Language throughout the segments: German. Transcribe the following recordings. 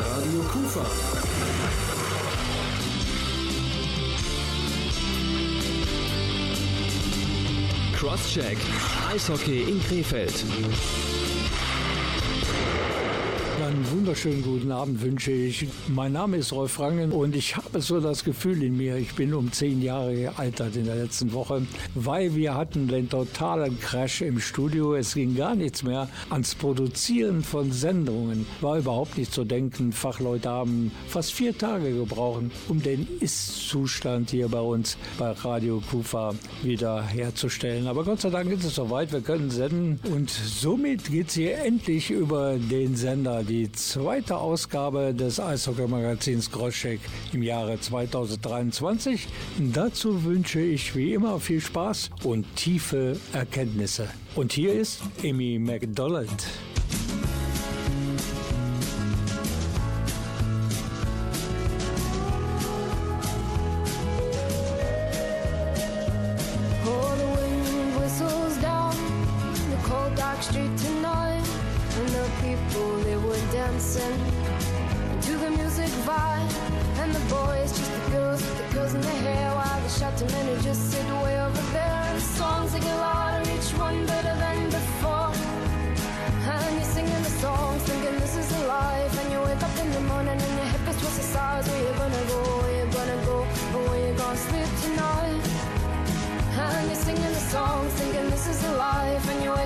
Radio Kufa. Crosscheck. Eishockey in Krefeld. Wunderschönen guten Abend wünsche ich. Mein Name ist Rolf Rangen und ich habe so das Gefühl in mir, ich bin um zehn Jahre gealtert in der letzten Woche, weil wir hatten den totalen Crash im Studio. Es ging gar nichts mehr ans Produzieren von Sendungen. War überhaupt nicht zu denken. Fachleute haben fast vier Tage gebraucht, um den Ist-Zustand hier bei uns bei Radio Kufa wieder herzustellen. Aber Gott sei Dank ist es soweit, wir können senden und somit geht es hier endlich über den Sender die zweite Ausgabe des Eishockey-Magazins Groschek im Jahre 2023. Dazu wünsche ich wie immer viel Spaß und tiefe Erkenntnisse. Und hier ist Amy McDonald.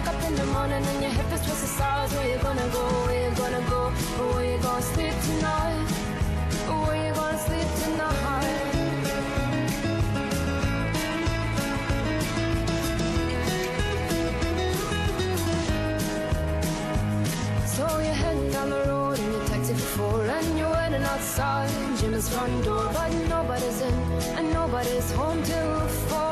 wake up in the morning and your head is twisted sides Where you gonna go, where you gonna go? Where you gonna sleep tonight? Where you gonna sleep tonight? So you're heading down the road in your taxi for four And you're waiting outside. Jim's front door But nobody's in and nobody's home till four.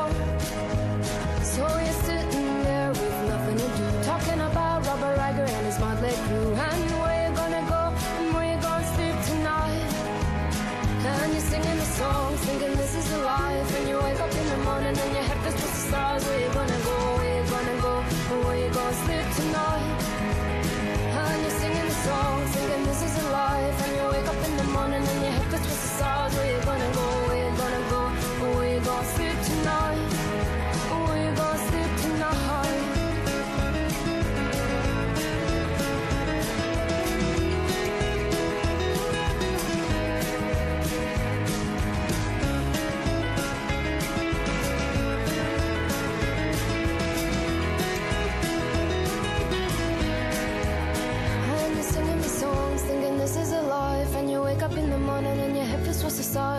wake up in the morning and your head feels twisted. Where you gonna go? Where you gonna go? Where you gonna sleep?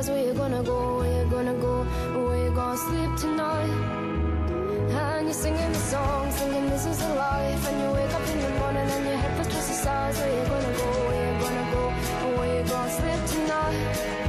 eyes Where you gonna go, where you gonna go Where you gonna sleep tonight. And you're singing the song, singing this is a life. And you wake up in the morning and your head for the eyes Where you gonna go, where you gonna go Where you gonna sleep tonight.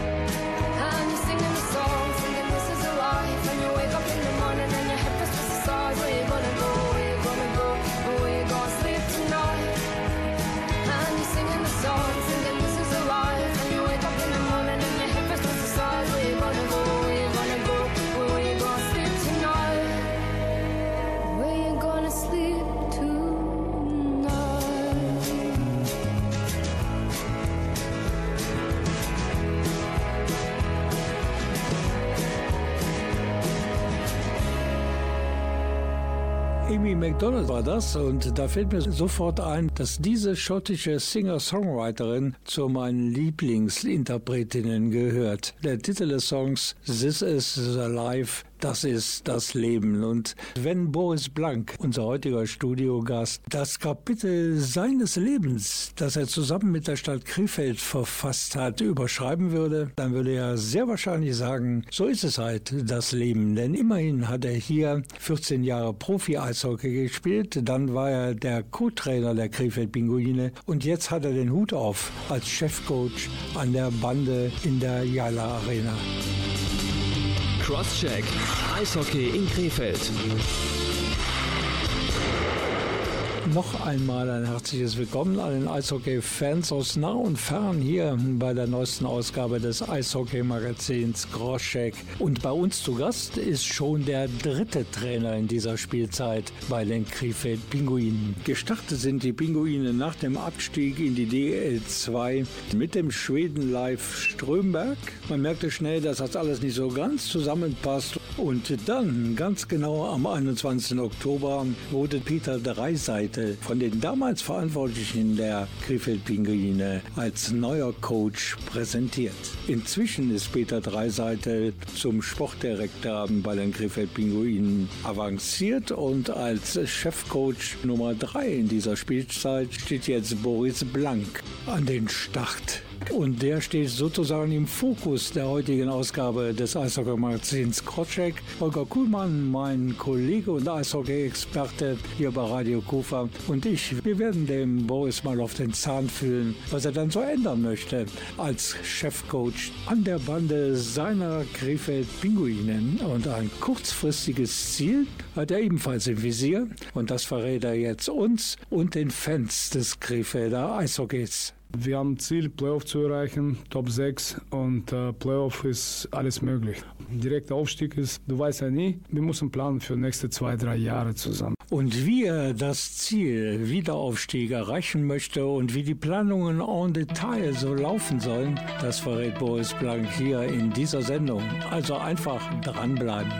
Amy McDonald war das und da fällt mir sofort ein, dass diese schottische Singer-Songwriterin zu meinen Lieblingsinterpretinnen gehört. Der Titel des Songs This is the Life das ist das Leben. Und wenn Boris Blank, unser heutiger Studiogast, das Kapitel seines Lebens, das er zusammen mit der Stadt Krefeld verfasst hat, überschreiben würde, dann würde er sehr wahrscheinlich sagen, so ist es halt das Leben. Denn immerhin hat er hier 14 Jahre Profi-Eishockey gespielt, dann war er der Co-Trainer der Krefeld Pinguine und jetzt hat er den Hut auf als Chefcoach an der Bande in der Jala Arena. Crosscheck. Eishockey in Krefeld. Noch einmal ein herzliches Willkommen allen Eishockey-Fans aus nah und fern hier bei der neuesten Ausgabe des Eishockey-Magazins Groschek. Und bei uns zu Gast ist schon der dritte Trainer in dieser Spielzeit bei den Krefeld Pinguinen. Gestartet sind die Pinguine nach dem Abstieg in die DL2 mit dem Schweden Live Strömberg. Man merkte schnell, dass das alles nicht so ganz zusammenpasst. Und dann, ganz genau am 21. Oktober, wurde Peter Dreiseite von den damals Verantwortlichen der Krefeld Pinguine als neuer Coach präsentiert. Inzwischen ist Peter Dreiseitel zum Sportdirektor bei den Krefeld Pinguinen avanciert und als Chefcoach Nummer 3 in dieser Spielzeit steht jetzt Boris Blank an den Start. Und der steht sozusagen im Fokus der heutigen Ausgabe des Eishockey-Magazins Krotschek. Holger Kuhlmann, mein Kollege und Eishockey-Experte hier bei Radio Kufa und ich, wir werden dem Boris mal auf den Zahn fühlen, was er dann so ändern möchte als Chefcoach an der Bande seiner Krefeld Pinguinen. Und ein kurzfristiges Ziel hat er ebenfalls im Visier und das verrät er jetzt uns und den Fans des Krefelder Eishockeys. Wir haben Ziel, Playoff zu erreichen, Top 6 und äh, Playoff ist alles möglich. Direkter Aufstieg ist, du weißt ja nie, wir müssen planen für nächste zwei, drei Jahre zusammen. Und wie er das Ziel Wiederaufstieg erreichen möchte und wie die Planungen en Detail so laufen sollen, das verrät Boris Blank hier in dieser Sendung. Also einfach dranbleiben.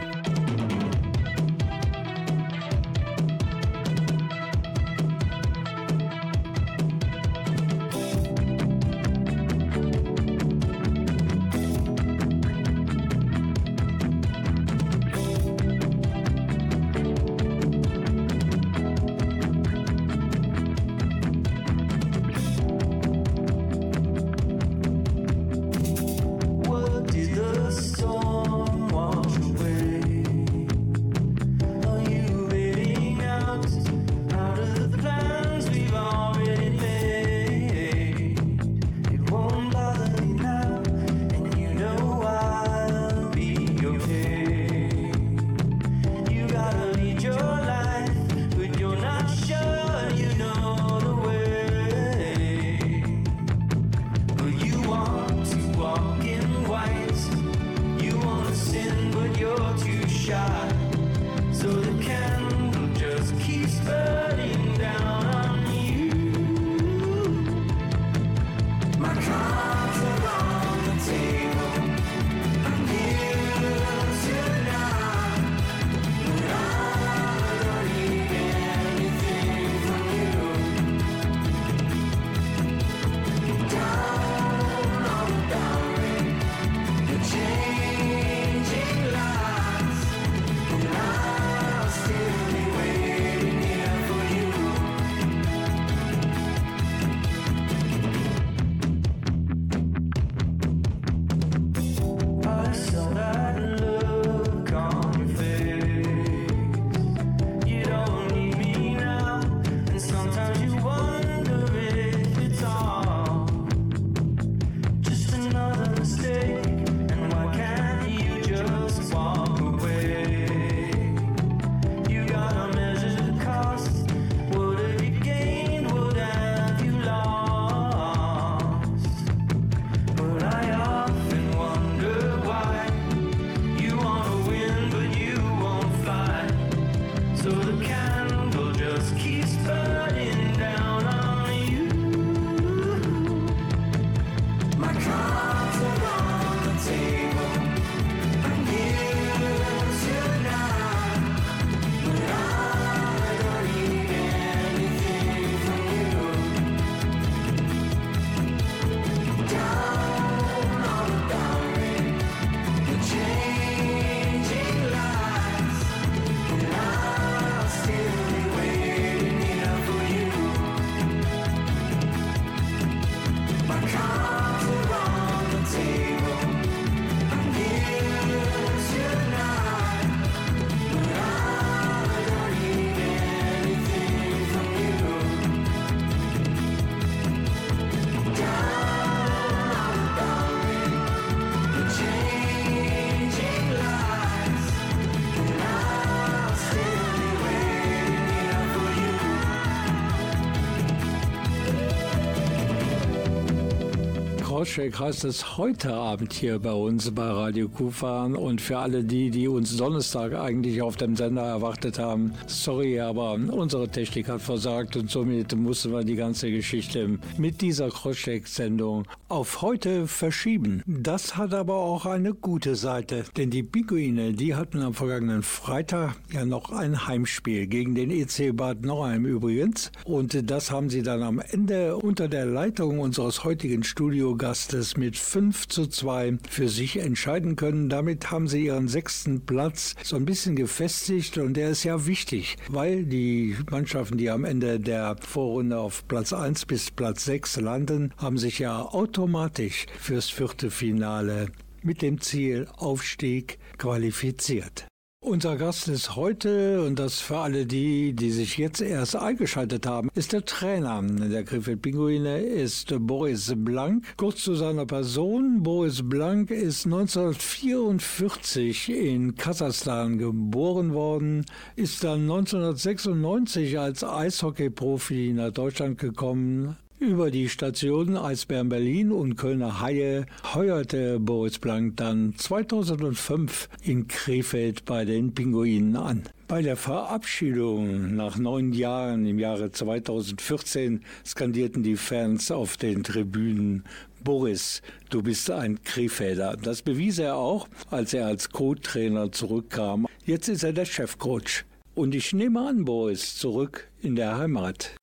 Crosscheck heißt es heute Abend hier bei uns bei Radio Kufa. Und für alle die, die uns Donnerstag eigentlich auf dem Sender erwartet haben, sorry, aber unsere Technik hat versagt und somit mussten wir die ganze Geschichte mit dieser Crosscheck-Sendung auf heute verschieben. Das hat aber auch eine gute Seite, denn die Pinguine, die hatten am vergangenen Freitag ja noch ein Heimspiel gegen den EC Bad Nauheim übrigens. Und das haben sie dann am Ende unter der Leitung unseres heutigen Studiogastes mit 5 zu 2 für sich entscheiden können. Damit haben sie ihren sechsten Platz so ein bisschen gefestigt und der ist ja wichtig, weil die Mannschaften, die am Ende der Vorrunde auf Platz 1 bis Platz 6 landen, haben sich ja automatisch fürs vierte Finale mit dem Ziel Aufstieg qualifiziert. Unser Gast ist heute, und das für alle die, die sich jetzt erst eingeschaltet haben, ist der Trainer der Krefeld Pinguine, ist Boris Blank. Kurz zu seiner Person. Boris Blank ist 1944 in Kasachstan geboren worden, ist dann 1996 als Eishockeyprofi nach Deutschland gekommen, über die Stationen Eisbären Berlin und Kölner Haie heuerte Boris Blank dann 2005 in Krefeld bei den Pinguinen an. Bei der Verabschiedung nach neun Jahren im Jahre 2014 skandierten die Fans auf den Tribünen Boris, du bist ein Krefelder. Das bewies er auch, als er als Co-Trainer zurückkam. Jetzt ist er der Chefcoach. Und ich nehme an, Boris, zurück in der Heimat.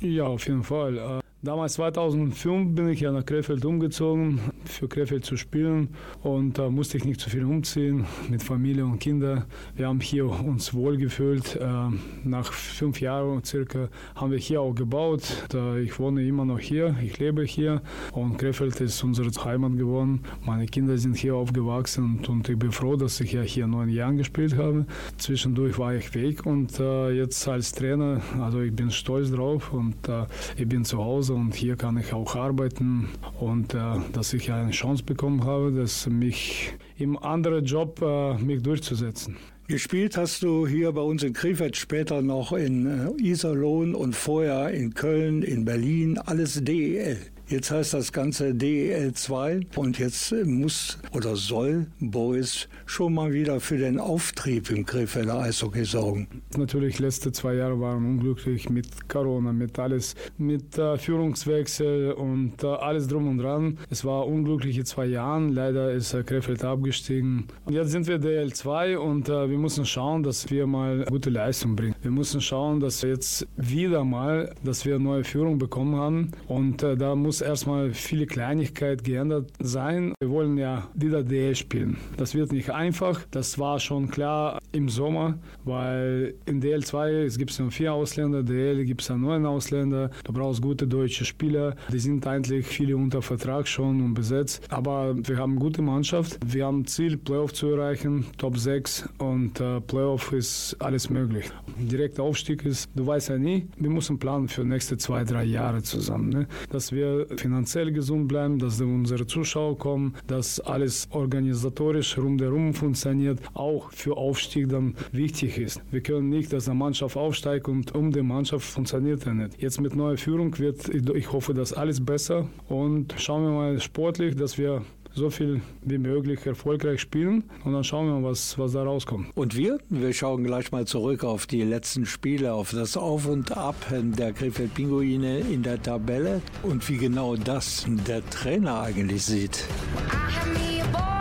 Ja, auf jeden Fall. Äh, Damals 2005 bin ich ja nach Krefeld umgezogen, für Krefeld zu spielen und da musste ich nicht zu viel umziehen mit Familie und Kindern. Wir haben hier uns wohlgefühlt. Äh, nach fünf Jahren circa haben wir hier auch gebaut. Ich wohne immer noch hier, ich lebe hier und Krefeld ist unsere Heimat geworden. Meine Kinder sind hier aufgewachsen und ich bin froh, dass ich ja hier neun Jahre gespielt habe. Zwischendurch war ich weg und äh, jetzt als Trainer, also ich bin stolz drauf und äh, ich bin zu Hause und hier kann ich auch arbeiten und äh, dass ich eine Chance bekommen habe, dass mich im anderen Job äh, mich durchzusetzen. Gespielt hast du hier bei uns in Krefeld, später noch in äh, Iserlohn und vorher in Köln, in Berlin, alles DEL. Jetzt heißt das Ganze DEL 2 und jetzt muss oder soll Boris schon mal wieder für den Auftrieb im Krefelder Eishockey sorgen. Natürlich, letzte zwei Jahre waren unglücklich mit Corona, mit alles, mit äh, Führungswechsel und äh, alles drum und dran. Es war unglückliche zwei Jahre. Leider ist äh, Krefeld abgestiegen. Und jetzt sind wir DL 2 und äh, wir müssen schauen, dass wir mal gute Leistung bringen. Wir müssen schauen, dass wir jetzt wieder mal, dass wir neue Führung bekommen haben und äh, da muss muss erstmal viele Kleinigkeiten geändert sein. Wir wollen ja wieder DL spielen. Das wird nicht einfach. Das war schon klar im Sommer, weil in DL2 gibt es nur vier Ausländer, DL gibt es neun Ausländer. Du brauchst gute deutsche Spieler. Die sind eigentlich viele unter Vertrag schon und besetzt. Aber wir haben eine gute Mannschaft. Wir haben Ziel, Playoff zu erreichen, Top 6 und äh, Playoff ist alles möglich. Direkter Aufstieg ist, du weißt ja nie, wir müssen planen für die nächsten zwei, drei Jahre zusammen. Ne? Dass wir finanziell gesund bleiben, dass unsere Zuschauer kommen, dass alles organisatorisch rundherum funktioniert, auch für Aufstieg dann wichtig ist. Wir können nicht, dass eine Mannschaft aufsteigt und um die Mannschaft funktioniert er nicht. Jetzt mit neuer Führung wird, ich hoffe, dass alles besser und schauen wir mal sportlich, dass wir so viel wie möglich erfolgreich spielen und dann schauen wir mal, was, was da rauskommt. Und wir? Wir schauen gleich mal zurück auf die letzten Spiele, auf das Auf und Ab der Krefeld Pinguine in der Tabelle und wie genau das der Trainer eigentlich sieht. Cause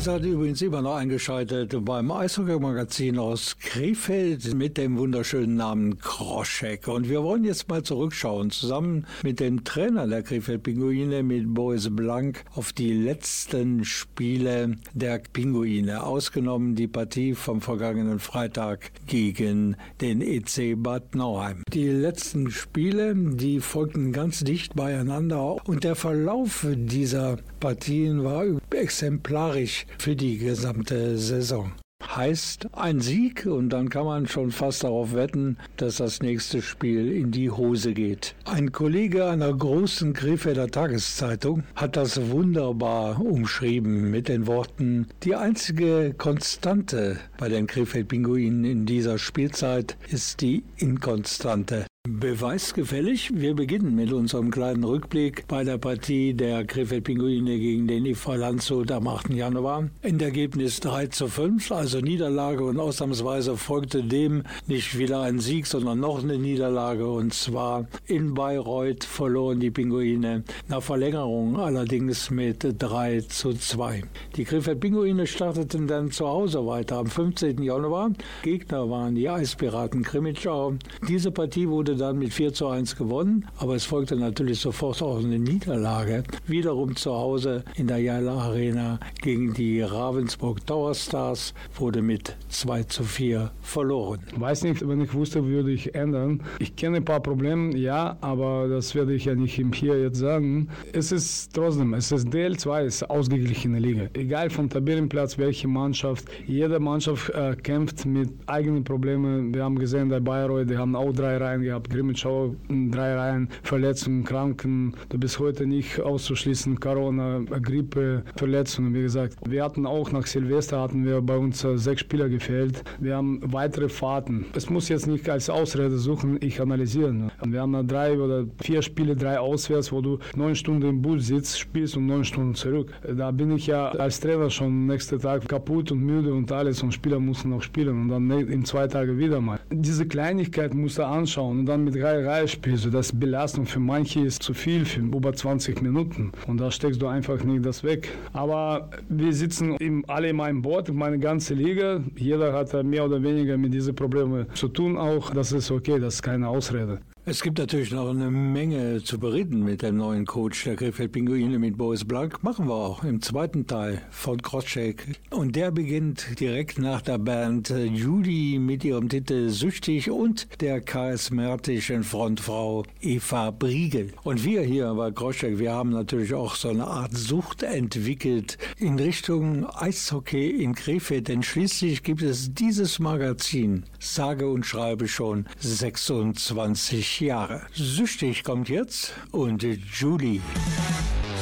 Ihr seid übrigens immer noch eingeschaltet beim Eishockey-Magazin aus Krefeld mit dem wunderschönen Namen Kroschek. Und wir wollen jetzt mal zurückschauen, zusammen mit dem Trainer der Krefeld-Pinguine, mit Boris Blank, auf die letzten Spiele der Pinguine. Ausgenommen die Partie vom vergangenen Freitag gegen den EC Bad Nauheim. Die letzten Spiele, die folgten ganz dicht beieinander und der Verlauf dieser Partien war exemplarisch für die gesamte Saison. Heißt ein Sieg und dann kann man schon fast darauf wetten, dass das nächste Spiel in die Hose geht. Ein Kollege einer großen Krefelder Tageszeitung hat das wunderbar umschrieben mit den Worten, die einzige Konstante bei den Krefeld-Pinguinen in dieser Spielzeit ist die Inkonstante. Beweisgefällig. Wir beginnen mit unserem kleinen Rückblick bei der Partie der Krefeld-Pinguine gegen den IV Landshut am 8. Januar. Endergebnis 3 zu 5, also Niederlage und ausnahmsweise folgte dem nicht wieder ein Sieg, sondern noch eine Niederlage und zwar in Bayreuth verloren die Pinguine nach Verlängerung allerdings mit 3 zu 2. Die Krefeld-Pinguine starteten dann zu Hause weiter am 15. Januar. Gegner waren die Eispiraten Krimitschau. Diese Partie wurde dann mit 4 zu 1 gewonnen, aber es folgte natürlich sofort auch eine Niederlage. Wiederum zu Hause in der Jaila Arena gegen die Ravensburg Tower Stars wurde mit 2 zu 4 verloren. Weiß nicht, wenn ich wusste, würde ich ändern. Ich kenne ein paar Probleme, ja, aber das werde ich ja nicht hier jetzt sagen. Es ist trotzdem, es ist DL2, es ist ausgeglichene Liga. Egal vom Tabellenplatz, welche Mannschaft, jede Mannschaft äh, kämpft mit eigenen Problemen. Wir haben gesehen, bei Bayreuth, die haben auch drei Reihen gehabt, Grimmitschau drei Reihen, Verletzungen, Kranken. Du bist heute nicht auszuschließen, Corona, Grippe, Verletzungen, wie gesagt. Wir hatten auch nach Silvester hatten wir bei uns äh, sechs Spieler gefehlt. Wir haben weitere Fahrten. Es muss jetzt nicht als Ausrede suchen, ich analysiere. Wir haben drei oder vier Spiele, drei auswärts, wo du neun Stunden im Bus sitzt, spielst und neun Stunden zurück. Da bin ich ja als Trainer schon nächsten Tag kaputt und müde und alles und Spieler mussten noch spielen und dann ne- in zwei Tagen wieder mal. Diese Kleinigkeit musst du anschauen dann mit drei Reihen spielst du. Das Belastung für manche ist zu viel, für über 20 Minuten und da steckst du einfach nicht das weg. Aber wir sitzen im, alle in meinem Boot, meine ganze Liga. Jeder hat mehr oder weniger mit diesen Problemen zu tun auch. Das ist okay, das ist keine Ausrede. Es gibt natürlich noch eine Menge zu bereden mit dem neuen Coach der Krefeld Pinguine mit Boris Blank. Machen wir auch im zweiten Teil von Crosscheck. Und der beginnt direkt nach der Band äh, Judy mit ihrem Titel Süchtig und der charismatischen Frontfrau Eva Briegel. Und wir hier bei Crosscheck, wir haben natürlich auch so eine Art Sucht entwickelt in Richtung Eishockey in Krefeld. Denn schließlich gibt es dieses Magazin, sage und schreibe schon 26 Jahre. Süchtig kommt jetzt und Julie.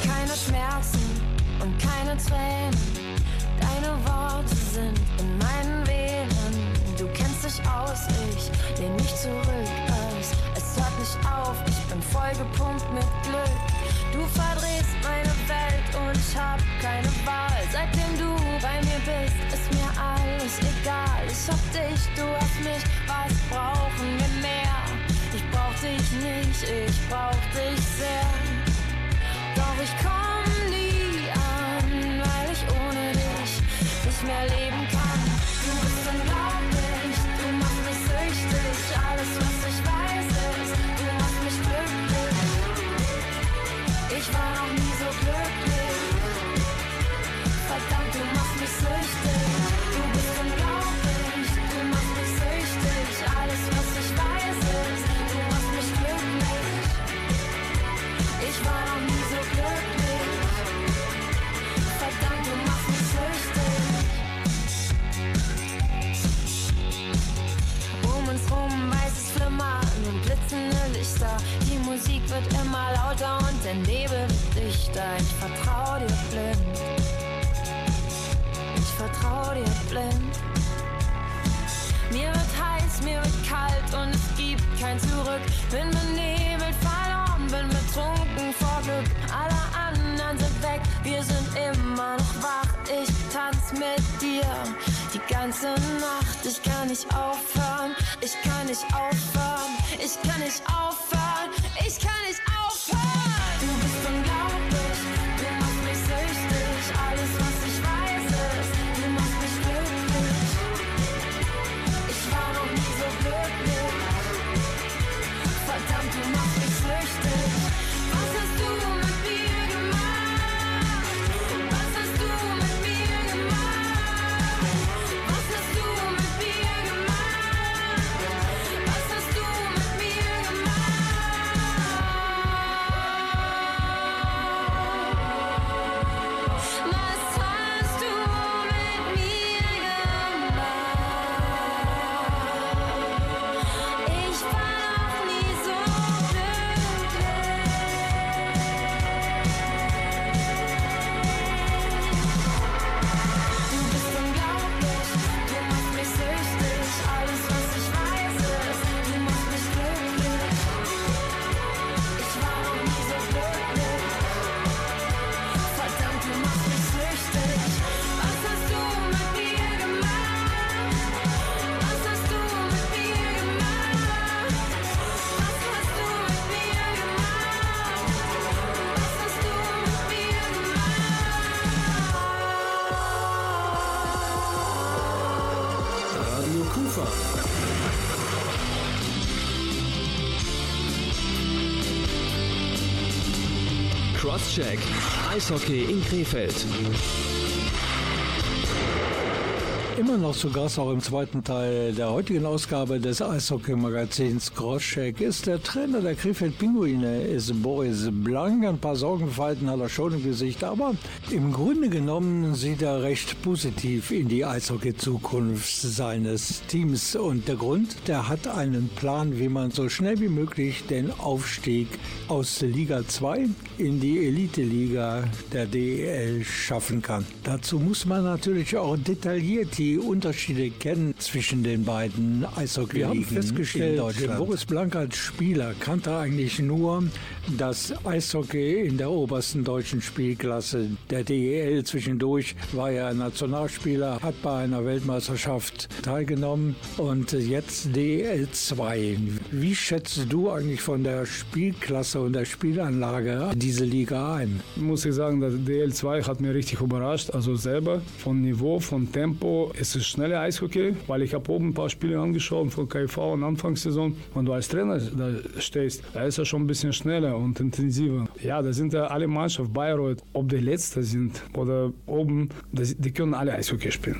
Keine Schmerzen und keine Tränen. Deine Worte sind in meinen Venen. Du kennst dich aus, ich lehn mich zurück. nicht auf, ich bin voll gepumpt mit Glück. Du verdrehst meine Welt und ich hab keine Wahl. Seitdem du bei mir bist, ist mir alles egal. Ich hab dich, du hast mich, was brauchen wir mehr? Ich brauch dich nicht, ich brauch dich sehr. Doch ich komm nie an, weil ich ohne dich nicht mehr leben kann. Du bist unglaublich, du machst mich süchtig. Alles, was ich weiß, ist, wird immer lauter und der Nebel wird dichter. Ich vertrau dir blind. Ich vertrau dir blind. Mir wird heiß, mir wird kalt und es gibt kein Zurück. Bin benebelt, verloren, bin betrunken vor Glück. Alle anderen sind weg, wir sind immer noch wach. Ich tanz mit dir die ganze Nacht. Ich kann nicht aufhören, ich kann nicht aufhören, ich kann nicht aufhören, ich kann nicht Crosscheck. Eishockey in Krefeld. Immer noch zu Gast, auch im zweiten Teil der heutigen Ausgabe des Eishockey-Magazins Crosscheck, ist der Trainer der Krefeld Pinguine, ist Boris Blank. Ein paar Sorgenfalten hat er schon im Gesicht, aber im Grunde genommen sieht er recht positiv in die Eishockey-Zukunft seines Teams. Und der Grund, der hat einen Plan, wie man so schnell wie möglich den Aufstieg aus Liga 2 in die Elite-Liga der DEL schaffen kann. Dazu muss man natürlich auch detailliert die Unterschiede kennen zwischen den beiden Eishockey-Ligen Wir haben festgestellt, in Deutschland. Boris Blank als Spieler kannte eigentlich nur das Eishockey in der obersten deutschen Spielklasse der DEL. Zwischendurch war er Nationalspieler, hat bei einer Weltmeisterschaft teilgenommen und jetzt DEL 2. Wie schätzt du eigentlich von der Spielklasse und der Spielanlage diese Liga ein? muss ich sagen, der DL2 hat mir richtig überrascht. Also selber von Niveau, von Tempo. Es ist schnelle Eishockey, weil ich habe oben ein paar Spiele angeschaut von KV in Anfangssaison. Wenn du als Trainer da stehst, da ist er schon ein bisschen schneller und intensiver. Ja, da sind ja alle Mannschaften, Bayreuth, ob die Letzte sind oder oben, die können alle Eishockey spielen.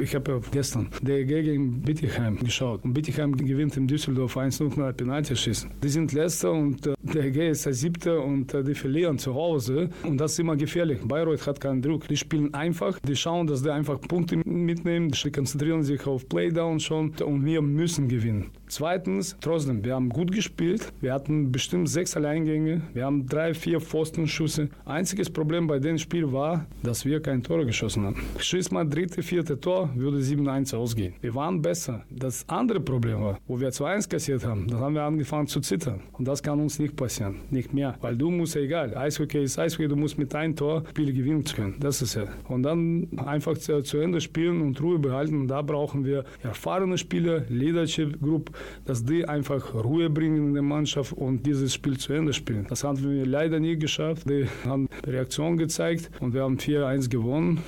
Ich habe ja gestern DEG gegen Bittigheim geschaut und Bittigheim gewinnt in Düsseldorf 1-0 nach Penaltyschießen. Die sind Letzter und äh, DEG ist der Siebte und äh, die verlieren zu Hause und das ist immer gefährlich. Bayreuth hat keinen Druck. Die spielen einfach, die schauen, dass die einfach Punkte mitnehmen, die konzentrieren sich auf Playdown schon und wir müssen gewinnen. Zweitens, trotzdem, wir haben gut gespielt. Wir hatten bestimmt sechs Alleingänge. Wir haben drei, vier Pfostenschüsse. Einziges Problem bei dem Spiel war, dass wir kein Tor geschossen haben. Schieß mal dritte, vierte Tor, würde 7-1 ausgehen. Wir waren besser. Das andere Problem war, wo wir 2-1 kassiert haben, da haben wir angefangen zu zittern. Und das kann uns nicht passieren. Nicht mehr. Weil du musst, egal, Eishockey ist Eishockey, du musst mit einem Tor Spiele gewinnen können. Das ist ja. Und dann einfach zu Ende spielen und Ruhe behalten. Und da brauchen wir erfahrene Spieler, Leadership Group, dass die einfach Ruhe bringen in der Mannschaft und dieses Spiel zu Ende spielen. Das haben wir leider nie geschafft. Die haben Reaktion gezeigt und wir haben 4-1 gewonnen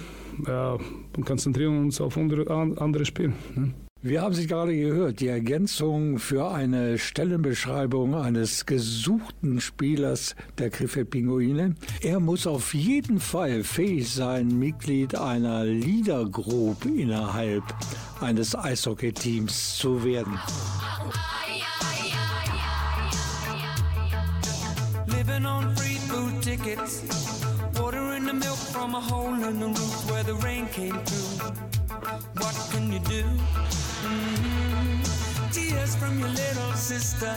äh, und konzentrieren uns auf unsere, andere Spiele. Ne? Wir haben Sie gerade gehört, die Ergänzung für eine Stellenbeschreibung eines gesuchten Spielers der Krefeld Pinguine. Er muss auf jeden Fall fähig sein, Mitglied einer Leader Group innerhalb eines Eishockey-Teams zu werden. Living on free food tickets, the milk from a hole in the roof where the rain came through. What can you do? Mm-hmm. Tears from your little sister.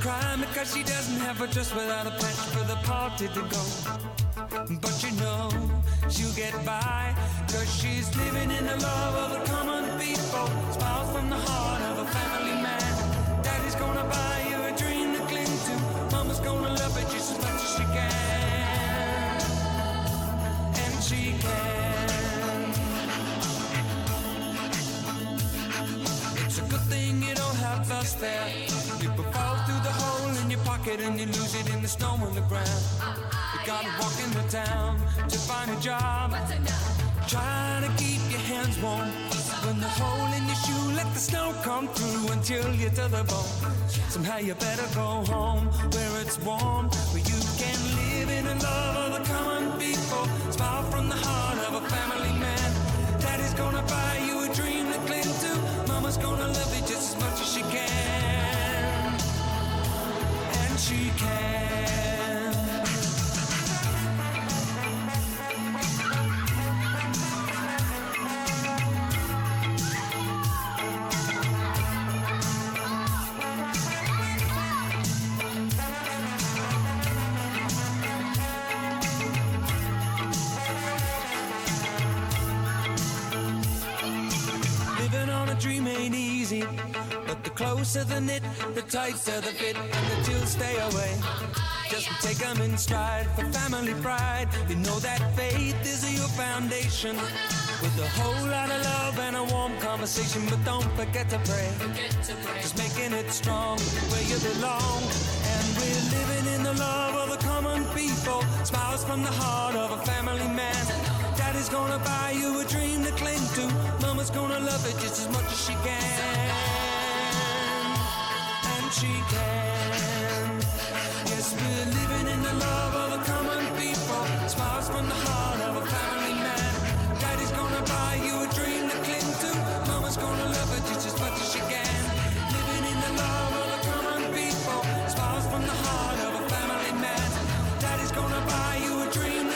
Crying because she doesn't have a dress without a patch for the party to go. But you know she'll get by. Cause she's living in the love of the common people. There. People fall through the hole in your pocket and you lose it in the snow on the ground. You gotta walk in the town to find a job. Trying to keep your hands warm. When the hole in your shoe, let the snow come through until you're to the bone. Somehow you better go home where it's warm, where you can live in the love of the common people. Smile from the heart of a family man. Daddy's gonna buy you a dream to cling to. Mama's gonna love you just she can. The knit, the tighter the fit, and the chills stay away. Just take them in stride for family pride. You know that faith is your foundation. With a whole lot of love and a warm conversation, but don't forget to pray. Just making it strong where you belong. And we're living in the love of the common people. Smiles from the heart of a family man. Daddy's gonna buy you a dream to cling to. Mama's gonna love it just as much as she can. She can. Yes, we're living in the love of the common people. Smiles from the heart of a family man. Daddy's gonna buy you a dream to cling to. Mama's gonna love it just as much as she can. Living in the love of the common people. Smiles from the heart of a family man. Daddy's gonna buy you a dream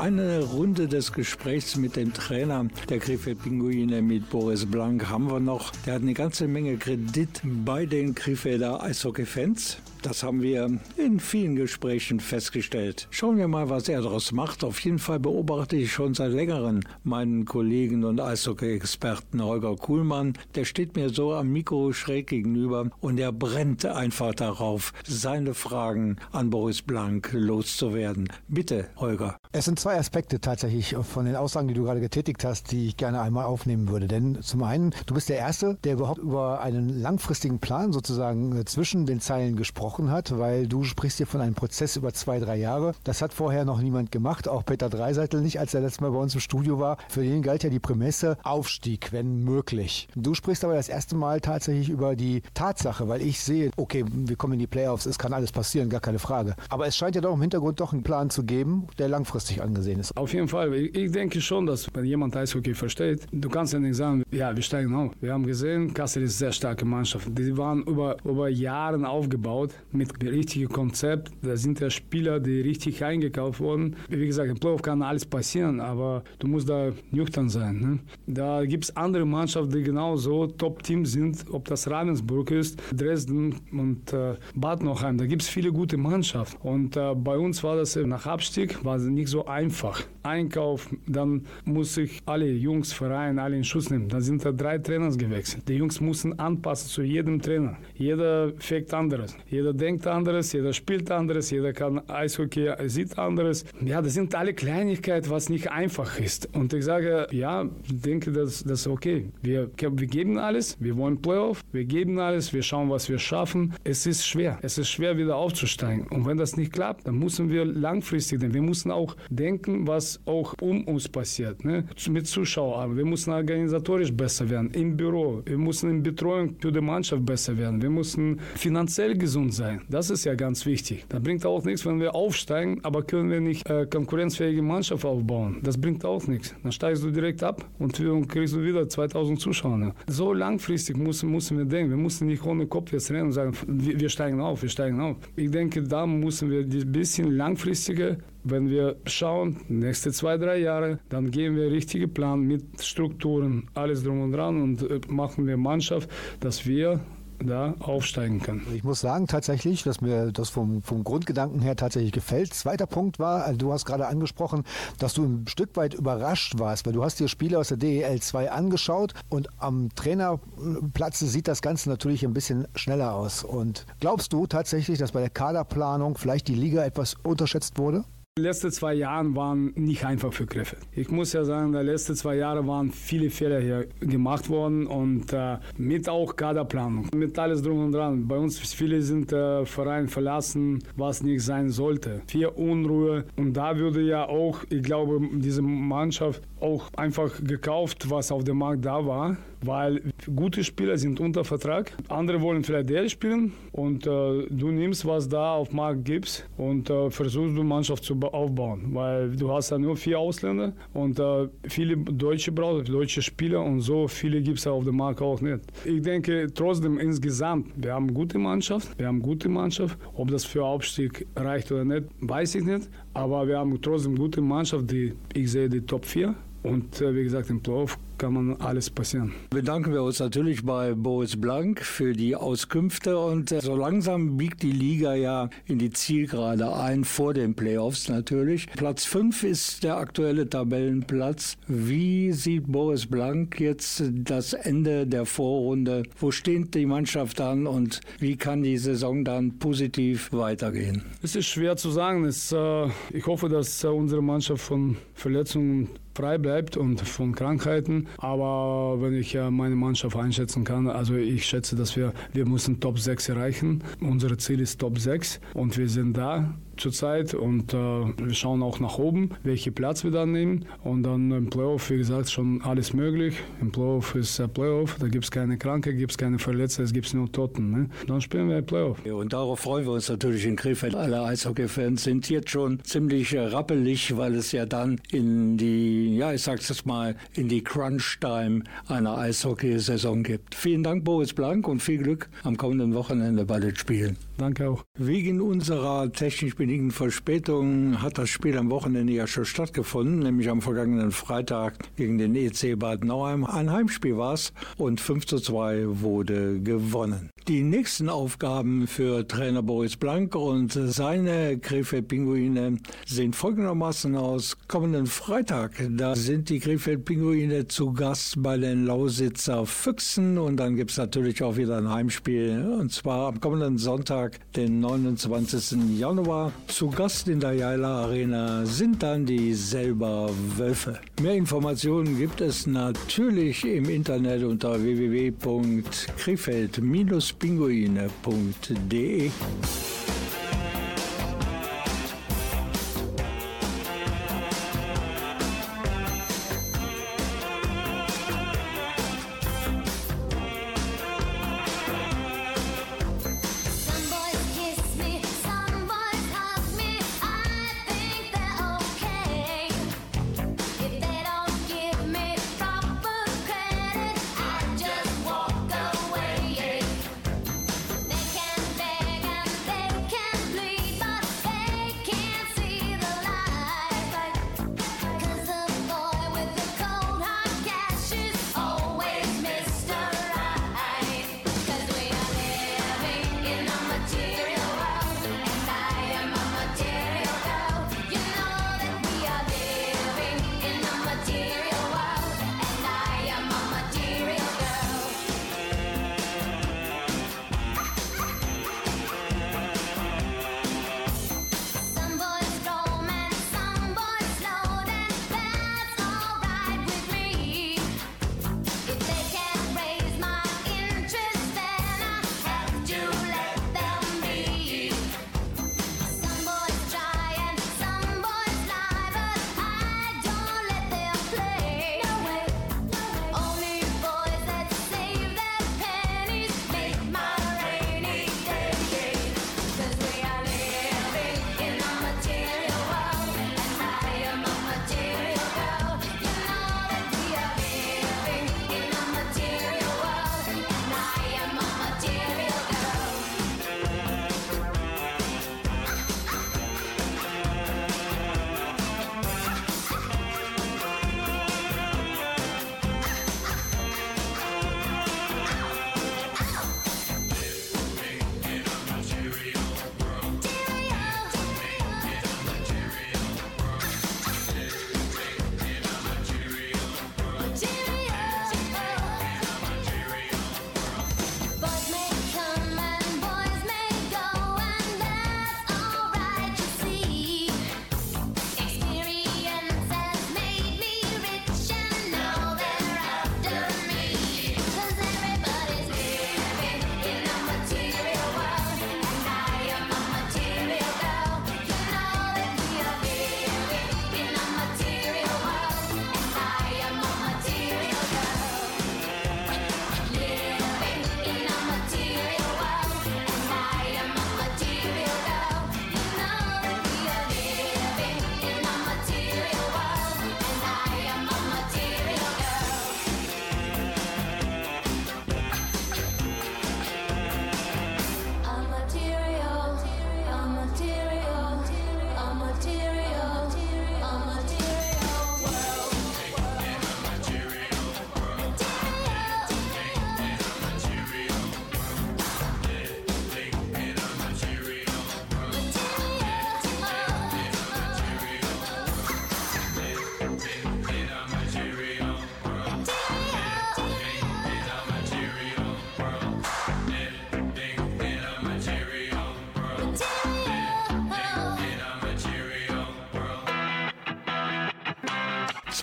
Eine Runde des Gesprächs mit dem Trainer der Krefeld Pinguine mit Boris Blank haben wir noch. Der hat eine ganze Menge Kredit bei den Krefelder Eishockey-Fans. Das haben wir in vielen Gesprächen festgestellt. Schauen wir mal, was er daraus macht. Auf jeden Fall beobachte ich schon seit längerem meinen Kollegen und Eishockey-Experten Holger Kuhlmann. Der steht mir so am Mikro schräg gegenüber und er brennt einfach darauf, seine Fragen an Boris Blank loszuwerden. Bitte, Holger. Es sind zwei Aspekte tatsächlich von den Aussagen, die du gerade getätigt hast, die ich gerne einmal aufnehmen würde. Denn zum einen, du bist der Erste, der überhaupt über einen langfristigen Plan sozusagen zwischen den Zeilen gesprochen gesprochen hat, weil du sprichst hier von einem Prozess über zwei, drei Jahre. Das hat vorher noch niemand gemacht, auch Peter Dreiseitel nicht, als er letztes Mal bei uns im Studio war. Für den galt ja die Prämisse Aufstieg, wenn möglich. Du sprichst aber das erste Mal tatsächlich über die Tatsache, weil ich sehe, okay, wir kommen in die Playoffs, es kann alles passieren, gar keine Frage. Aber es scheint ja doch im Hintergrund doch einen Plan zu geben, der langfristig angesehen ist. Auf jeden Fall. Ich, denke schon, dass wenn jemand Eishockey versteht, du kannst ja nicht sagen, ja, wir steigen auf. Wir haben gesehen, Kassel ist eine sehr starke Mannschaft. Die waren über, über Jahre aufgebaut mit dem richtigen Konzept. Da sind ja Spieler, die richtig eingekauft wurden. Wie gesagt, im Playoff kann alles passieren, aber du musst da nüchtern sein. Ne? Da gibt es andere Mannschaften, die genauso Top-Team sind, ob das Ravensburg ist, Dresden und äh, Bad Nauheim. Da gibt es viele gute Mannschaften. Und äh, bei uns war das nach Abstieg war nicht so einfach. Einkauf, dann muss ich alle Jungs, Verein, alle in Schuss nehmen. Da sind da drei Trainers gewechselt. Die Jungs müssen anpassen zu jedem Trainer. Jeder fängt anderes. Jeder denkt anderes, jeder spielt anderes, jeder kann Eishockey, sieht anderes. Ja, das sind alle Kleinigkeiten, was nicht einfach ist. Und ich sage, ja, ich denke, das, ist okay. Wir, wir geben alles, wir wollen Playoff, wir geben alles, wir schauen, was wir schaffen. Es ist schwer. Es ist schwer, wieder aufzusteigen. Und wenn das nicht klappt, dann müssen wir langfristig denken. Wir müssen auch denken, was auch um uns passiert. Ne? Mit Zuschauern. Wir müssen organisatorisch besser werden. Im Büro. Wir müssen in Betreuung für die Mannschaft besser werden. Wir müssen finanziell gesund sein. Das ist ja ganz wichtig. Da bringt auch nichts, wenn wir aufsteigen, aber können wir nicht äh, konkurrenzfähige Mannschaft aufbauen. Das bringt auch nichts. Dann steigst du direkt ab und, und kriegst du wieder 2000 Zuschauer. So langfristig müssen, müssen wir denken. Wir müssen nicht ohne Kopf jetzt rennen und sagen, wir, wir steigen auf, wir steigen auf. Ich denke, da müssen wir ein bisschen langfristiger wenn wir schauen, nächste zwei, drei Jahre, dann gehen wir richtige Plan mit Strukturen, alles drum und dran und äh, machen wir Mannschaft, dass wir da aufsteigen kann. Ich muss sagen tatsächlich, dass mir das vom, vom Grundgedanken her tatsächlich gefällt. Zweiter Punkt war, also du hast gerade angesprochen, dass du ein Stück weit überrascht warst, weil du hast dir Spiele aus der DEL 2 angeschaut und am Trainerplatz sieht das Ganze natürlich ein bisschen schneller aus. Und glaubst du tatsächlich, dass bei der Kaderplanung vielleicht die Liga etwas unterschätzt wurde? Die letzten zwei Jahre waren nicht einfach für Krefeld. Ich muss ja sagen, die letzten zwei Jahre waren viele Fehler hier gemacht worden und äh, mit auch Kaderplanung, mit alles drum und dran. Bei uns viele sind äh, Verein verlassen, was nicht sein sollte. Viel Unruhe und da würde ja auch, ich glaube, diese Mannschaft auch einfach gekauft, was auf dem Markt da war weil gute Spieler sind unter Vertrag. Andere wollen vielleicht der spielen und äh, du nimmst, was da auf dem Markt gibt und äh, versuchst du Mannschaft zu aufbauen, weil du hast ja nur vier Ausländer und äh, viele Deutsche brauchst, deutsche Spieler und so viele gibt es auf dem Markt auch nicht. Ich denke trotzdem insgesamt, wir haben gute Mannschaft, wir haben gute Mannschaft. Ob das für Aufstieg reicht oder nicht, weiß ich nicht, aber wir haben trotzdem gute Mannschaft, die ich sehe die Top 4 und äh, wie gesagt im Playoff kann man alles passieren. Bedanken wir uns natürlich bei Boris Blank für die Auskünfte und äh, so langsam biegt die Liga ja in die Zielgerade ein, vor den Playoffs natürlich. Platz 5 ist der aktuelle Tabellenplatz. Wie sieht Boris Blank jetzt das Ende der Vorrunde? Wo steht die Mannschaft an und wie kann die Saison dann positiv weitergehen? Es ist schwer zu sagen. Es, äh, ich hoffe, dass äh, unsere Mannschaft von Verletzungen frei bleibt und von Krankheiten. Aber wenn ich meine Mannschaft einschätzen kann, also ich schätze, dass wir, wir müssen Top 6 erreichen. Unser Ziel ist Top 6 und wir sind da zurzeit und äh, wir schauen auch nach oben, welchen Platz wir dann nehmen und dann im Playoff, wie gesagt, schon alles möglich. Im Playoff ist äh, Playoff, da gibt es keine Kranke, gibt es keine Verletzte, es gibt nur Toten. Ne? Dann spielen wir Playoff. Und darauf freuen wir uns natürlich in Krefeld. Alle Eishockey-Fans sind jetzt schon ziemlich äh, rappelig, weil es ja dann in die, ja, ich sag's jetzt mal, in die Crunch-Time einer Eishockey-Saison gibt. Vielen Dank, Boris Blank, und viel Glück am kommenden Wochenende bei den Spielen. Danke auch. Wegen unserer technisch bedingten Verspätung hat das Spiel am Wochenende ja schon stattgefunden, nämlich am vergangenen Freitag gegen den EC Bad Nauheim. Ein Heimspiel war es und 5 zu 2 wurde gewonnen. Die nächsten Aufgaben für Trainer Boris Blank und seine Krefeld-Pinguine sehen folgendermaßen aus. Kommenden Freitag, da sind die Krefeld-Pinguine zu Gast bei den Lausitzer Füchsen und dann gibt es natürlich auch wieder ein Heimspiel und zwar am kommenden Sonntag, den 29. Januar. Zu Gast in der Jaila Arena sind dann die selber Wölfe. Mehr Informationen gibt es natürlich im Internet unter www.krefeld-pinguine.de.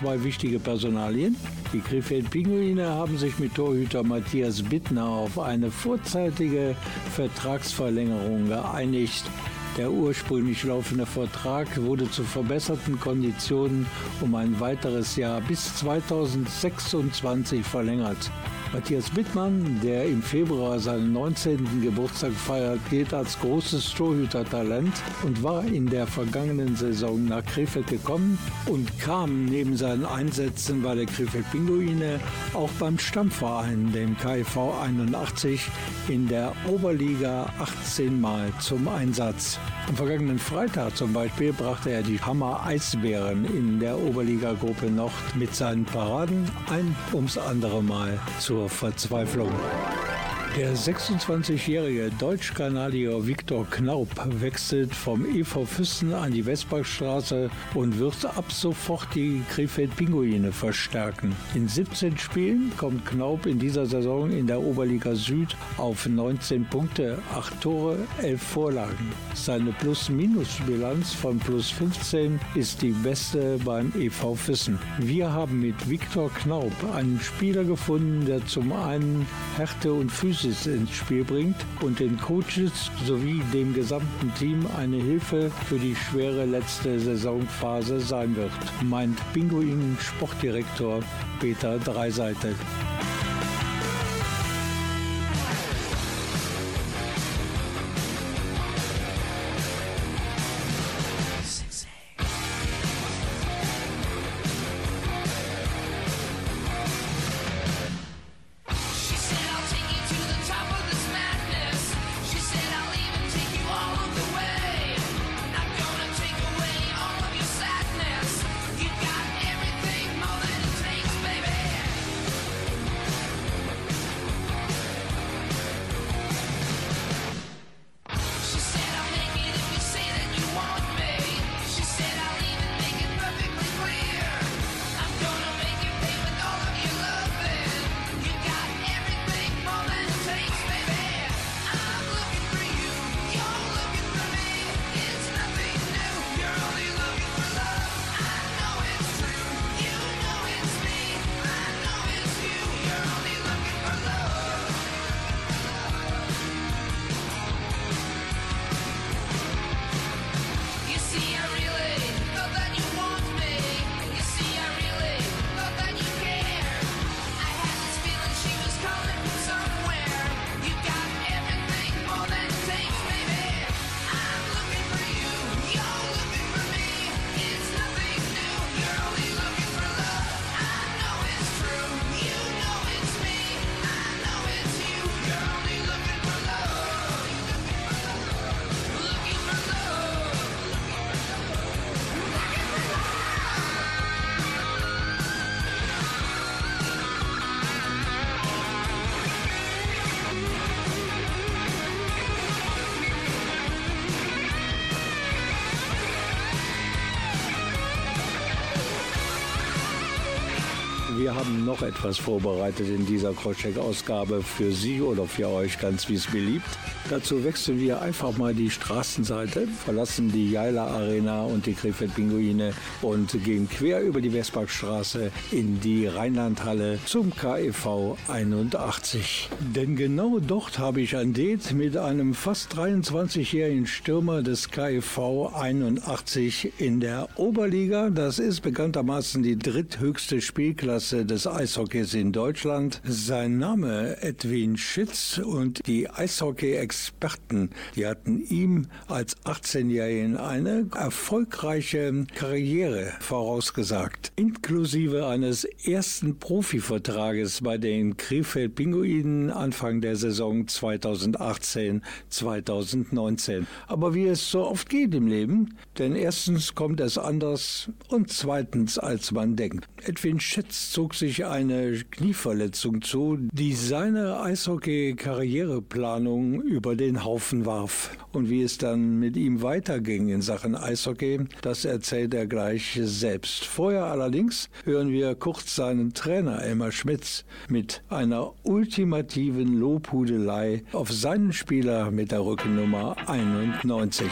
zwei wichtige Personalien. Die Krefeld-Pinguine haben sich mit Torhüter Matthias Bittner auf eine vorzeitige Vertragsverlängerung geeinigt. Der ursprünglich laufende Vertrag wurde zu verbesserten Konditionen um ein weiteres Jahr bis 2026 verlängert. Matthias Bittmann, der im Februar seinen 19. Geburtstag feiert, gilt als großes Torhütertalent und war in der vergangenen Saison nach Krefeld gekommen und kam neben seinen Einsätzen bei der Krefeld Pinguine auch beim Stammverein, dem KIV 81, in der Oberliga 18 Mal zum Einsatz. Am vergangenen Freitag zum Beispiel brachte er die Hammer Eisbären in der Oberliga-Gruppe Nord mit seinen Paraden ein ums andere Mal zur Verzweiflung. Der 26-jährige Deutsch-Kanadier Viktor Knaup wechselt vom EV Füssen an die Westbachstraße und wird ab sofort die Krefeld-Pinguine verstärken. In 17 Spielen kommt Knaup in dieser Saison in der Oberliga Süd auf 19 Punkte, 8 Tore, 11 Vorlagen. Seine Plus-Minus-Bilanz von plus 15 ist die beste beim EV Füssen. Wir haben mit Viktor Knaup einen Spieler gefunden, der zum einen Härte und Physis ins Spiel bringt und den Coaches sowie dem gesamten Team eine Hilfe für die schwere letzte Saisonphase sein wird, meint Pinguin Sportdirektor Peter Dreiseite. Noch etwas vorbereitet in dieser Crosscheck-Ausgabe für Sie oder für euch, ganz wie es beliebt. Dazu wechseln wir einfach mal die Straßenseite, verlassen die Jaila Arena und die Krefeld Pinguine und gehen quer über die Westparkstraße in die Rheinlandhalle zum KEV 81. Denn genau dort habe ich ein Date mit einem fast 23-jährigen Stürmer des KEV 81 in der Oberliga. Das ist bekanntermaßen die dritthöchste Spielklasse Klasse des Eishockeys in Deutschland. Sein Name Edwin Schitz und die Eishockey-Experten, die hatten ihm als 18-Jährigen eine erfolgreiche Karriere vorausgesagt, inklusive eines ersten Profivertrages bei den Krefeld Pinguinen Anfang der Saison 2018-2019. Aber wie es so oft geht im Leben, denn erstens kommt es anders und zweitens als man denkt. Edwin Schitz zog sich eine Knieverletzung zu, die seine Eishockey-Karriereplanung über den Haufen warf. Und wie es dann mit ihm weiterging in Sachen Eishockey, das erzählt er gleich selbst. Vorher allerdings hören wir kurz seinen Trainer Elmar Schmitz mit einer ultimativen Lobhudelei auf seinen Spieler mit der Rückennummer 91.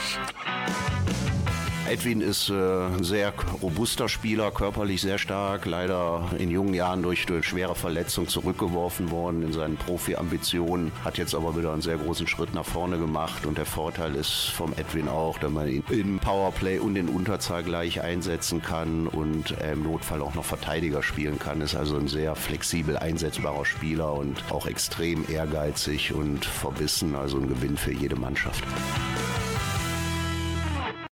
Edwin ist äh, ein sehr robuster Spieler, körperlich sehr stark, leider in jungen Jahren durch, durch schwere Verletzung zurückgeworfen worden in seinen Profi-Ambitionen, hat jetzt aber wieder einen sehr großen Schritt nach vorne gemacht und der Vorteil ist vom Edwin auch, dass man ihn im Powerplay und in Unterzahl gleich einsetzen kann und äh, im Notfall auch noch Verteidiger spielen kann, ist also ein sehr flexibel einsetzbarer Spieler und auch extrem ehrgeizig und verbissen, also ein Gewinn für jede Mannschaft.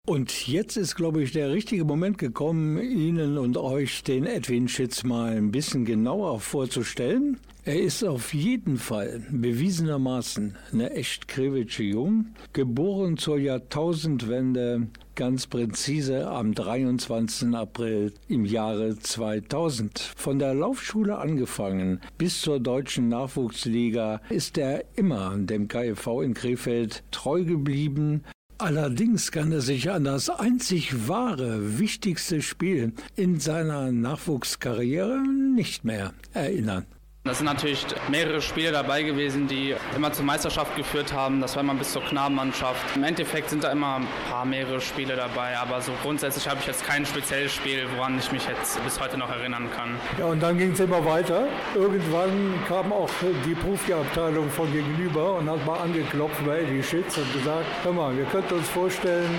Und jetzt ist, glaube ich, der richtige Moment gekommen, Ihnen und euch den Edwin Schitz mal ein bisschen genauer vorzustellen. Er ist auf jeden Fall bewiesenermaßen eine echt Krewitsche Jung, geboren zur Jahrtausendwende ganz präzise am 23. April im Jahre 2000. Von der Laufschule angefangen bis zur deutschen Nachwuchsliga ist er immer dem KfV in Krefeld treu geblieben, Allerdings kann er sich an das einzig wahre, wichtigste Spiel in seiner Nachwuchskarriere nicht mehr erinnern. Das sind natürlich mehrere Spiele dabei gewesen, die immer zur Meisterschaft geführt haben. Das war immer bis zur Knabenmannschaft. Im Endeffekt sind da immer ein paar mehrere Spiele dabei, aber so grundsätzlich habe ich jetzt kein spezielles Spiel, woran ich mich jetzt bis heute noch erinnern kann. Ja, und dann ging es immer weiter. Irgendwann kam auch die Profiabteilung von gegenüber und hat mal angeklopft bei Eddie Schitz und gesagt, hör mal, wir könnten uns vorstellen,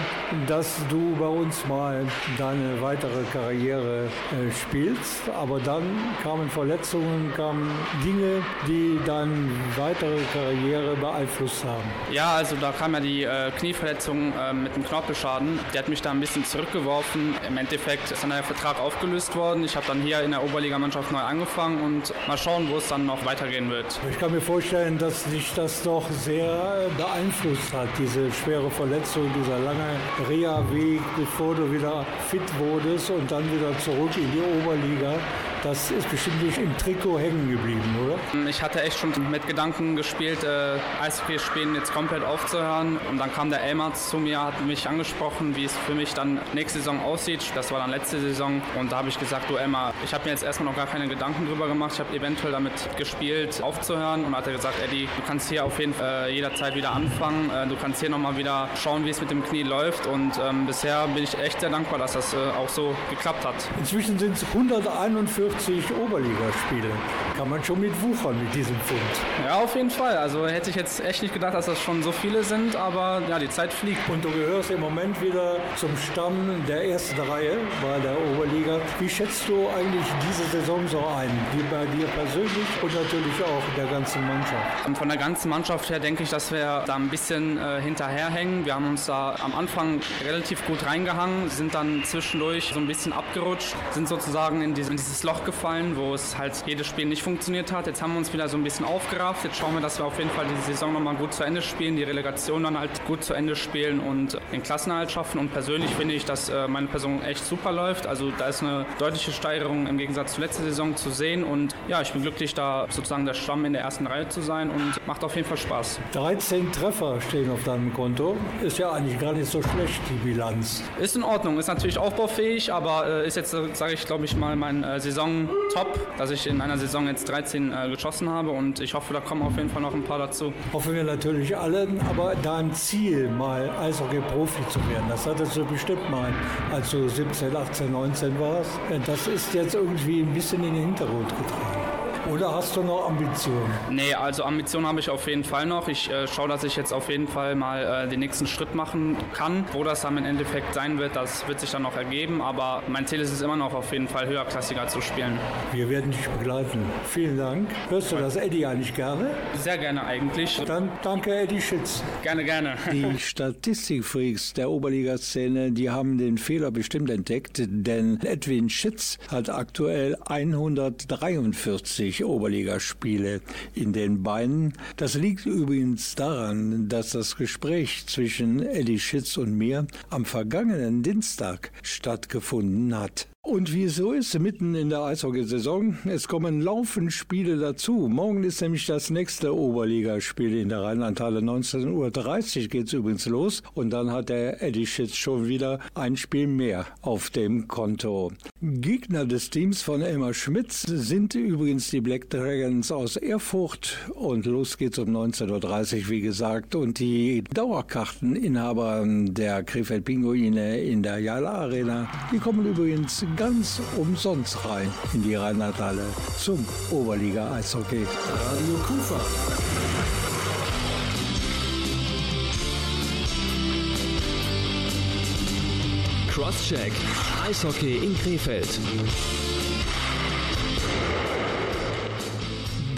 dass du bei uns mal deine weitere Karriere äh, spielst. Aber dann kamen Verletzungen, kamen Dinge, die dann weitere Karriere beeinflusst haben? Ja, also da kam ja die äh, Knieverletzung äh, mit dem Knorpelschaden. Die hat mich da ein bisschen zurückgeworfen. Im Endeffekt ist dann der Vertrag aufgelöst worden. Ich habe dann hier in der Oberligamannschaft neu angefangen und mal schauen, wo es dann noch weitergehen wird. Ich kann mir vorstellen, dass dich das doch sehr beeinflusst hat, diese schwere Verletzung, dieser lange Reha-Weg, bevor du wieder fit wurdest und dann wieder zurück in die Oberliga. Das ist bestimmt nicht im Trikot hängen geblieben, oder? Ich hatte echt schon mit Gedanken gespielt, äh, Eishockey spielen jetzt komplett aufzuhören. Und dann kam der Elmar zu mir, hat mich angesprochen, wie es für mich dann nächste Saison aussieht. Das war dann letzte Saison. Und da habe ich gesagt, du Elmar, ich habe mir jetzt erstmal noch gar keine Gedanken drüber gemacht. Ich habe eventuell damit gespielt, aufzuhören. Und hat er gesagt, Eddie, du kannst hier auf jeden Fall äh, jederzeit wieder anfangen. Äh, du kannst hier nochmal wieder schauen, wie es mit dem Knie läuft. Und ähm, bisher bin ich echt sehr dankbar, dass das äh, auch so geklappt hat. Inzwischen sind es 141 40 Oberligaspiele. Kann man schon mit wuchern mit diesem Fund. Ja, auf jeden Fall. Also hätte ich jetzt echt nicht gedacht, dass das schon so viele sind, aber ja, die Zeit fliegt. Und du gehörst im Moment wieder zum Stamm der ersten Reihe bei der Oberliga. Wie schätzt du eigentlich diese Saison so ein? Die bei dir persönlich und natürlich auch der ganzen Mannschaft? Und von der ganzen Mannschaft her denke ich, dass wir da ein bisschen äh, hinterherhängen. Wir haben uns da am Anfang relativ gut reingehangen, sind dann zwischendurch so ein bisschen abgerutscht, sind sozusagen in, dieses, in dieses Loch gefallen, wo es halt jedes Spiel nicht funktioniert hat. Jetzt haben wir uns wieder so ein bisschen aufgerafft. Jetzt schauen wir, dass wir auf jeden Fall die Saison nochmal gut zu Ende spielen, die Relegation dann halt gut zu Ende spielen und den Klassenerhalt schaffen. Und persönlich finde ich, dass äh, meine Person echt super läuft. Also da ist eine deutliche Steigerung im Gegensatz zur letzten Saison zu sehen. Und ja, ich bin glücklich, da sozusagen der Stamm in der ersten Reihe zu sein und macht auf jeden Fall Spaß. 13 Treffer stehen auf deinem Konto. Ist ja eigentlich gar nicht so schlecht, die Bilanz. Ist in Ordnung, ist natürlich aufbaufähig, aber äh, ist jetzt, sage ich, glaube ich mal, mein äh, Saison top, dass ich in einer Saison jetzt 13 äh, geschossen habe und ich hoffe, da kommen auf jeden Fall noch ein paar dazu. Hoffen wir natürlich alle, aber dein Ziel, mal Eishockey-Profi zu werden, das hattest du bestimmt mal, als du 17, 18, 19 warst. Das ist jetzt irgendwie ein bisschen in den Hintergrund getragen. Oder hast du noch Ambitionen? Nee, also Ambitionen habe ich auf jeden Fall noch. Ich äh, schaue, dass ich jetzt auf jeden Fall mal äh, den nächsten Schritt machen kann. Wo das dann im Endeffekt sein wird, das wird sich dann noch ergeben. Aber mein Ziel ist es immer noch, auf jeden Fall höherklassiger zu spielen. Wir werden dich begleiten. Vielen Dank. Hörst du das Eddie eigentlich gerne? Sehr gerne eigentlich. Dann danke Eddie Schütz. Gerne, gerne. Die Statistikfreaks der Oberligaszene, die haben den Fehler bestimmt entdeckt, denn Edwin Schütz hat aktuell 143 Oberligaspiele in den Beinen. Das liegt übrigens daran, dass das Gespräch zwischen Eddie Schitz und mir am vergangenen Dienstag stattgefunden hat. Und wie es so ist, mitten in der Eishockeysaison, es kommen laufend Spiele dazu. Morgen ist nämlich das nächste Oberligaspiel in der Rheinlandhalle. 19.30 Uhr geht es übrigens los. Und dann hat der Eddie Schitz schon wieder ein Spiel mehr auf dem Konto. Gegner des Teams von Elmar Schmitz sind übrigens die Black Dragons aus Erfurt. Und los geht's um 19.30 Uhr, wie gesagt. Und die Dauerkarteninhaber der Krefeld Pinguine in der Jala Arena, die kommen übrigens ganz umsonst rein in die Rheinlandhalle zum Oberliga Eishockey. Radio Kufa. Crosscheck. Eishockey in Krefeld.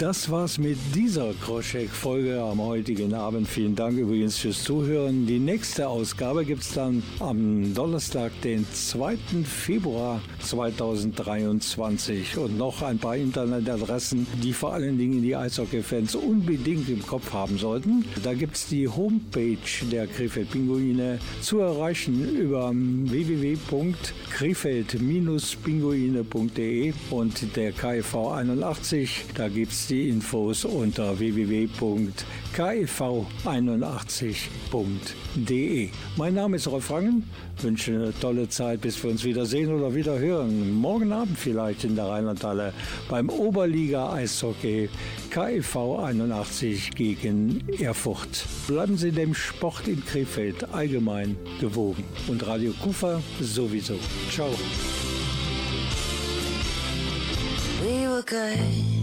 Das war's mit dieser Kroschek-Folge am heutigen Abend. Vielen Dank übrigens fürs Zuhören. Die nächste Ausgabe gibt es dann am Donnerstag, den 2. Februar 2023. Und noch ein paar Internetadressen, die vor allen Dingen die Eishockey-Fans unbedingt im Kopf haben sollten. Da gibt es die Homepage der Krefeld Pinguine zu erreichen über www.krefeld-pinguine.de und der KV 81. Da gibt es die Infos unter www.kev81.de. Mein Name ist Rolf Rangen, wünsche eine tolle Zeit, bis wir uns wieder sehen oder wieder hören. Morgen Abend vielleicht in der Rheinlandhalle beim Oberliga Eishockey KEV 81 gegen Erfurt. Bleiben Sie dem Sport in Krefeld allgemein gewogen und Radio Kufa sowieso. Ciao. We were good,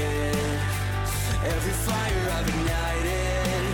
again. Every fire I've ignited.